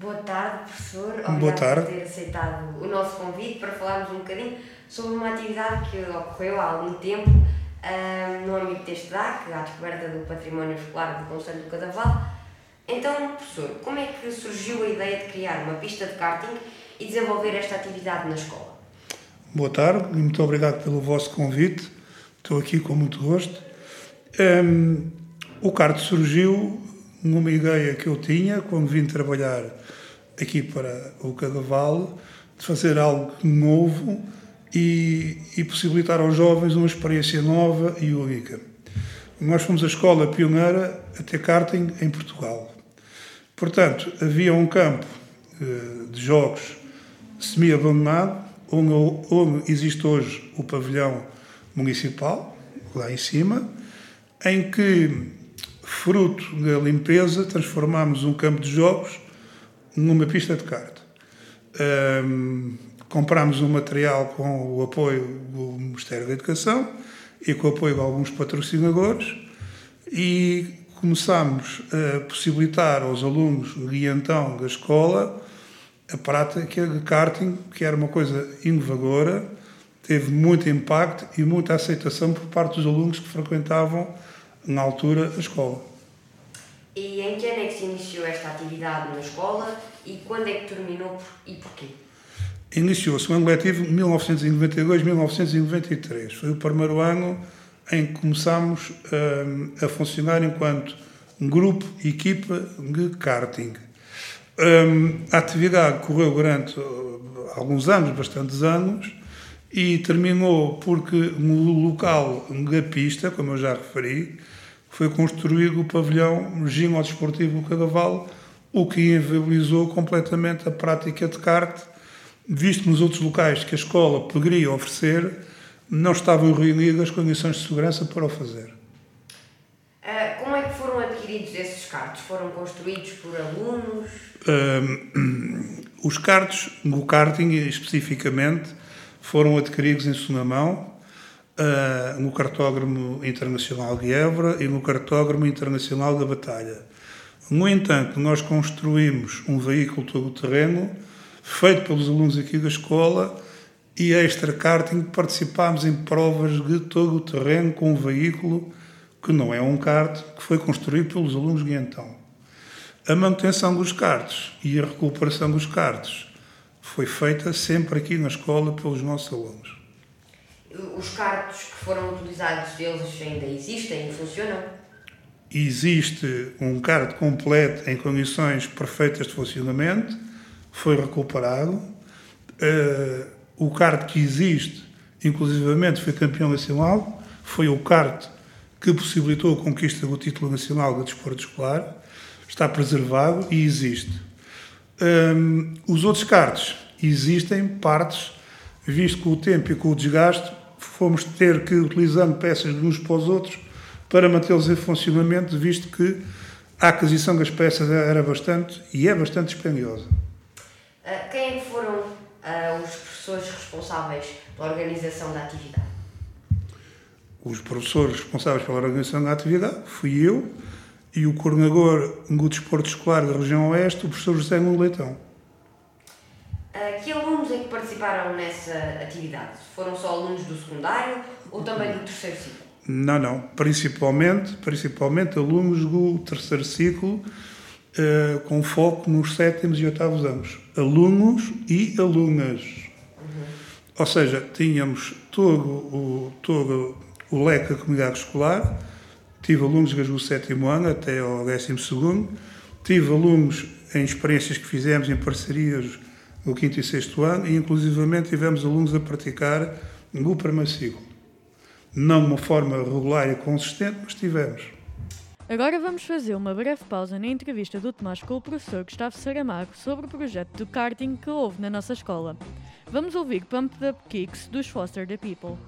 Boa tarde, professor. Obrigado Boa tarde. por ter aceitado o nosso convite para falarmos um bocadinho sobre uma atividade que ocorreu há algum tempo ah, no âmbito deste DAC, a descoberta do património escolar do Conselho do Cadaval. Então, professor, como é que surgiu a ideia de criar uma pista de karting e desenvolver esta atividade na escola? Boa tarde e muito obrigado pelo vosso convite. Estou aqui com muito gosto. Hum, o kart surgiu numa ideia que eu tinha quando vim trabalhar aqui para o Cadaval, de fazer algo novo e, e possibilitar aos jovens uma experiência nova e única. Nós fomos a escola pioneira a ter karting em Portugal. Portanto, havia um campo eh, de jogos semi-abandonado, onde, onde existe hoje o pavilhão municipal, lá em cima, em que, fruto da limpeza, transformámos um campo de jogos numa pista de kart. Um, comprámos um material com o apoio do Ministério da Educação e com o apoio de alguns patrocinadores e começámos a possibilitar aos alunos de então da escola a prática de karting, que era uma coisa inovadora, teve muito impacto e muita aceitação por parte dos alunos que frequentavam na altura a escola. E em que ano é que se iniciou esta atividade na escola e quando é que terminou e porquê? Iniciou-se o ano letivo 1992-1993. Foi o primeiro ano em que começámos um, a funcionar enquanto grupo, equipa de karting. Um, a atividade correu durante alguns anos, bastantes anos, e terminou porque no local da pista, como eu já referi, foi construído o pavilhão ginódesportivo do Cadaval, o que inviabilizou completamente a prática de kart, visto nos outros locais que a escola poderia oferecer, não estavam reunidas as condições de segurança para o fazer. Uh, como é que foram adquiridos esses karts? Foram construídos por alunos? Uh, os karts, no karting especificamente, foram adquiridos em segunda mão uh, no Cartódromo Internacional de Évora e no Cartódromo Internacional da Batalha. No entanto, nós construímos um veículo todo-terreno feito pelos alunos aqui da escola e extra karting participámos em provas de todo o terreno com um veículo que não é um kart, que foi construído pelos alunos de então. A manutenção dos karts e a recuperação dos karts foi feita sempre aqui na escola pelos nossos alunos. Os cartos que foram utilizados, eles ainda existem e funcionam? Existe um kart completo em condições perfeitas de funcionamento, foi recuperado. Uh, o kart que existe, inclusivamente, foi campeão nacional, foi o kart que possibilitou a conquista do título nacional de desporto escolar, está preservado e existe. Um, os outros karts existem partes, visto com o tempo e com o desgaste, fomos ter que, utilizando peças de uns para os outros, para mantê-los em funcionamento, visto que a aquisição das peças era bastante e é bastante dispendiosa. Uh, quem é que foram uh, os professores responsáveis pela organização da atividade? Os professores responsáveis pela organização da atividade fui eu e o coordenador do desporto escolar da região oeste, o professor José Nuno Leitão. Uh, que alunos é que participaram nessa atividade? Foram só alunos do secundário ou também do terceiro ciclo? Não, não. Principalmente, principalmente alunos do terceiro ciclo, uh, com foco nos sétimos e oitavos anos. Alunos e alunas. Uhum. Ou seja, tínhamos todo o, todo o leque da comunidade escolar, tive alunos desde o sétimo ano até ao décimo segundo, tive alunos em experiências que fizemos em parcerias no quinto e sexto ano e inclusivamente tivemos alunos a praticar no primeiro ciclo. Não de uma forma regular e consistente, mas tivemos. Agora vamos fazer uma breve pausa na entrevista do Tomás com o professor Gustavo Saramago sobre o projeto do karting que houve na nossa escola. Vamos ouvir Pump Up Kicks dos Foster the People.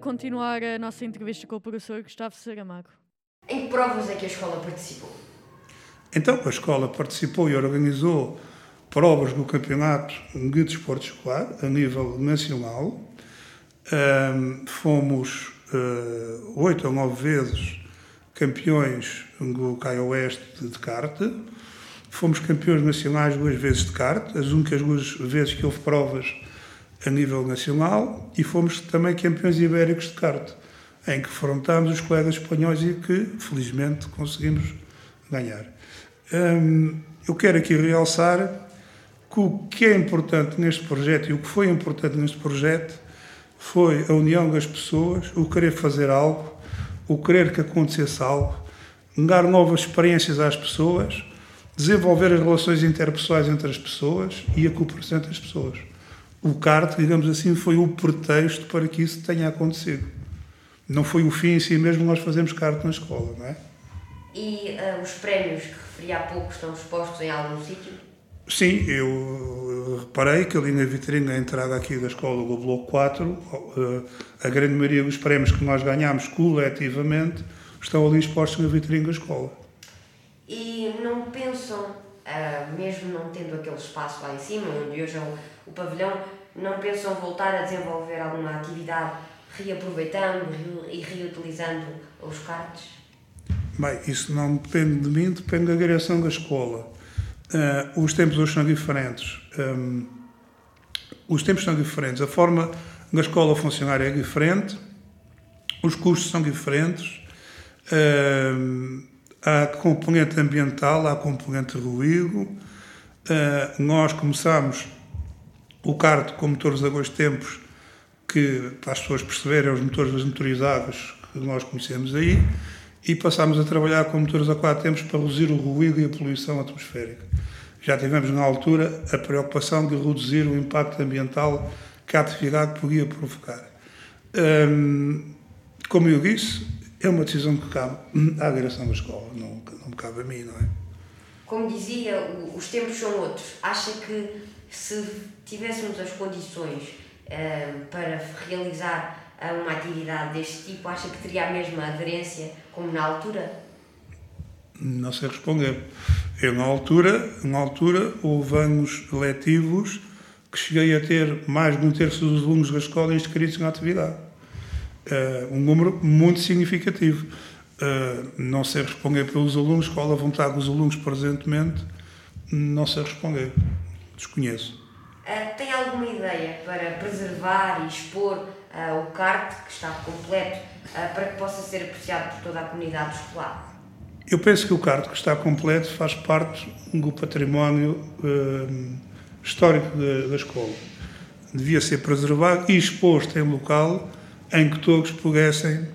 Continuar a nossa entrevista com o professor Gustavo Saramago. Em que provas é que a escola participou? Então, a escola participou e organizou provas do campeonato de desporto escolar a nível nacional. Um, fomos uh, oito ou nove vezes campeões do Caio Oeste de kart. Fomos campeões nacionais duas vezes de kart, as únicas duas vezes que houve provas a nível nacional e fomos também campeões ibéricos de kart, em que afrontámos os colegas espanhóis e que, felizmente, conseguimos ganhar. Hum, eu quero aqui realçar que o que é importante neste projeto e o que foi importante neste projeto foi a união das pessoas, o querer fazer algo, o querer que acontecesse algo, dar novas experiências às pessoas, desenvolver as relações interpessoais entre as pessoas e a cooperação entre as pessoas o kart, digamos assim, foi o pretexto para que isso tenha acontecido. Não foi o fim em si mesmo nós fazemos kart na escola, não é? E uh, os prémios que referi há pouco estão expostos em algum sítio? Sim, eu reparei que ali na vitrine, na entrada aqui da escola do Bloco 4, uh, a grande maioria dos prémios que nós ganhamos coletivamente estão ali expostos na vitrine da escola. E não pensam, uh, mesmo não tendo aquele espaço lá em cima, onde hoje é o pavilhão, não pensam voltar a desenvolver alguma atividade reaproveitando e reutilizando os cartes? Bem, isso não depende de mim, depende da direção da escola. Uh, os tempos hoje são diferentes. Um, os tempos são diferentes. A forma da escola funcionar é diferente. Os custos são diferentes. Uh, há componente ambiental, há componente ruído. Uh, nós começamos o kart com motores a dois tempos, que para as pessoas perceberem, os motores motorizados que nós conhecemos aí, e passámos a trabalhar com motores a quatro tempos para reduzir o ruído e a poluição atmosférica. Já tivemos na altura a preocupação de reduzir o impacto ambiental que a atividade podia provocar. Hum, como eu disse, é uma decisão que cabe à direção da escola, não, não me cabe a mim, não é? Como dizia, os tempos são outros. Acha que se tivéssemos as condições uh, para realizar eh, uma atividade deste tipo, acha que teria a mesma aderência como na altura? Não sei responder. Eu, na altura, na altura houve anos letivos que cheguei a ter mais de um terço dos alunos da escola inscritos na atividade. Uh, um número muito significativo. Uh, não sei responder pelos alunos, qual a vontade dos alunos presentemente, não sei responder desconheço. Uh, tem alguma ideia para preservar e expor uh, o kart, que está completo, uh, para que possa ser apreciado por toda a comunidade escolar? Eu penso que o kart que está completo faz parte do património histórico da, da escola. Devia ser preservado e exposto em local em que todos pudessem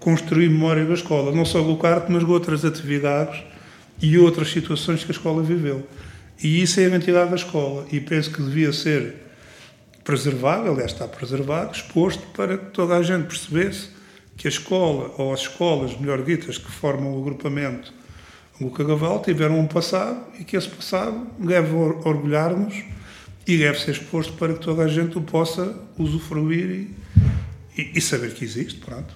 construir memória da escola, não só do kart, mas de outras atividades e outras situações que a escola viveu. E isso é a identidade da escola e penso que devia ser preservado, aliás está preservado, exposto para que toda a gente percebesse que a escola, ou as escolas, melhor ditas, que formam o agrupamento o Cagaval, tiveram um passado e que esse passado deve orgulhar-nos e deve ser exposto para que toda a gente o possa usufruir e, e, e saber que existe, pronto.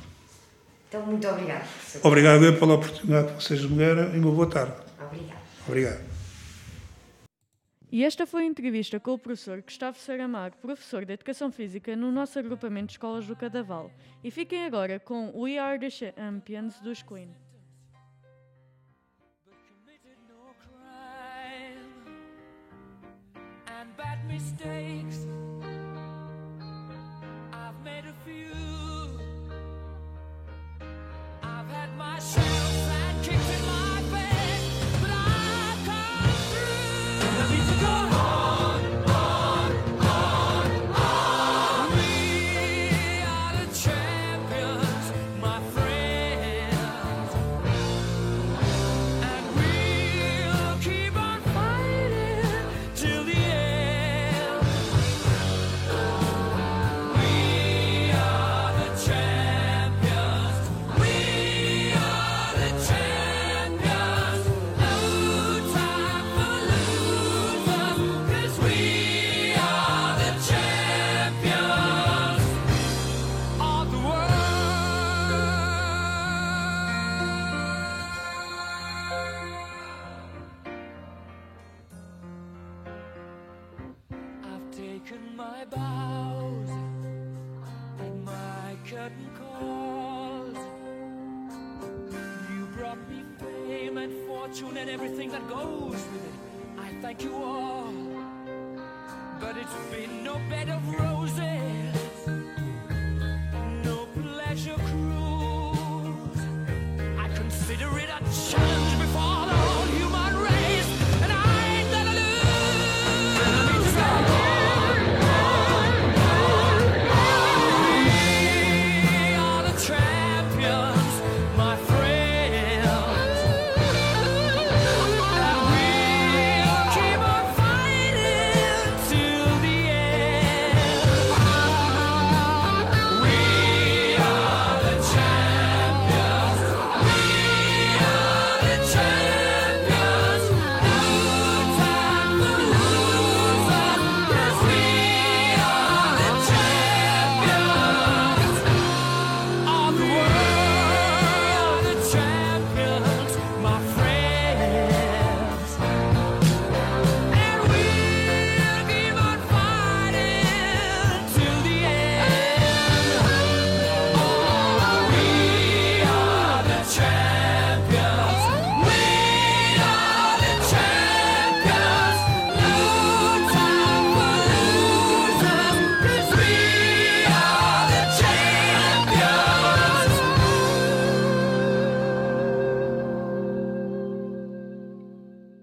Então, muito obrigado. Obrigado pela oportunidade que vocês me deram e uma boa tarde. Obrigado. Obrigado. E esta foi a entrevista com o professor Gustavo Saramago, professor de Educação Física no nosso agrupamento de escolas do Cadaval. E fiquem agora com We Are the Champions dos Queen. I've made a few. I've had my share But it's been no bed of roses, no pleasure cruise. I consider it a challenge.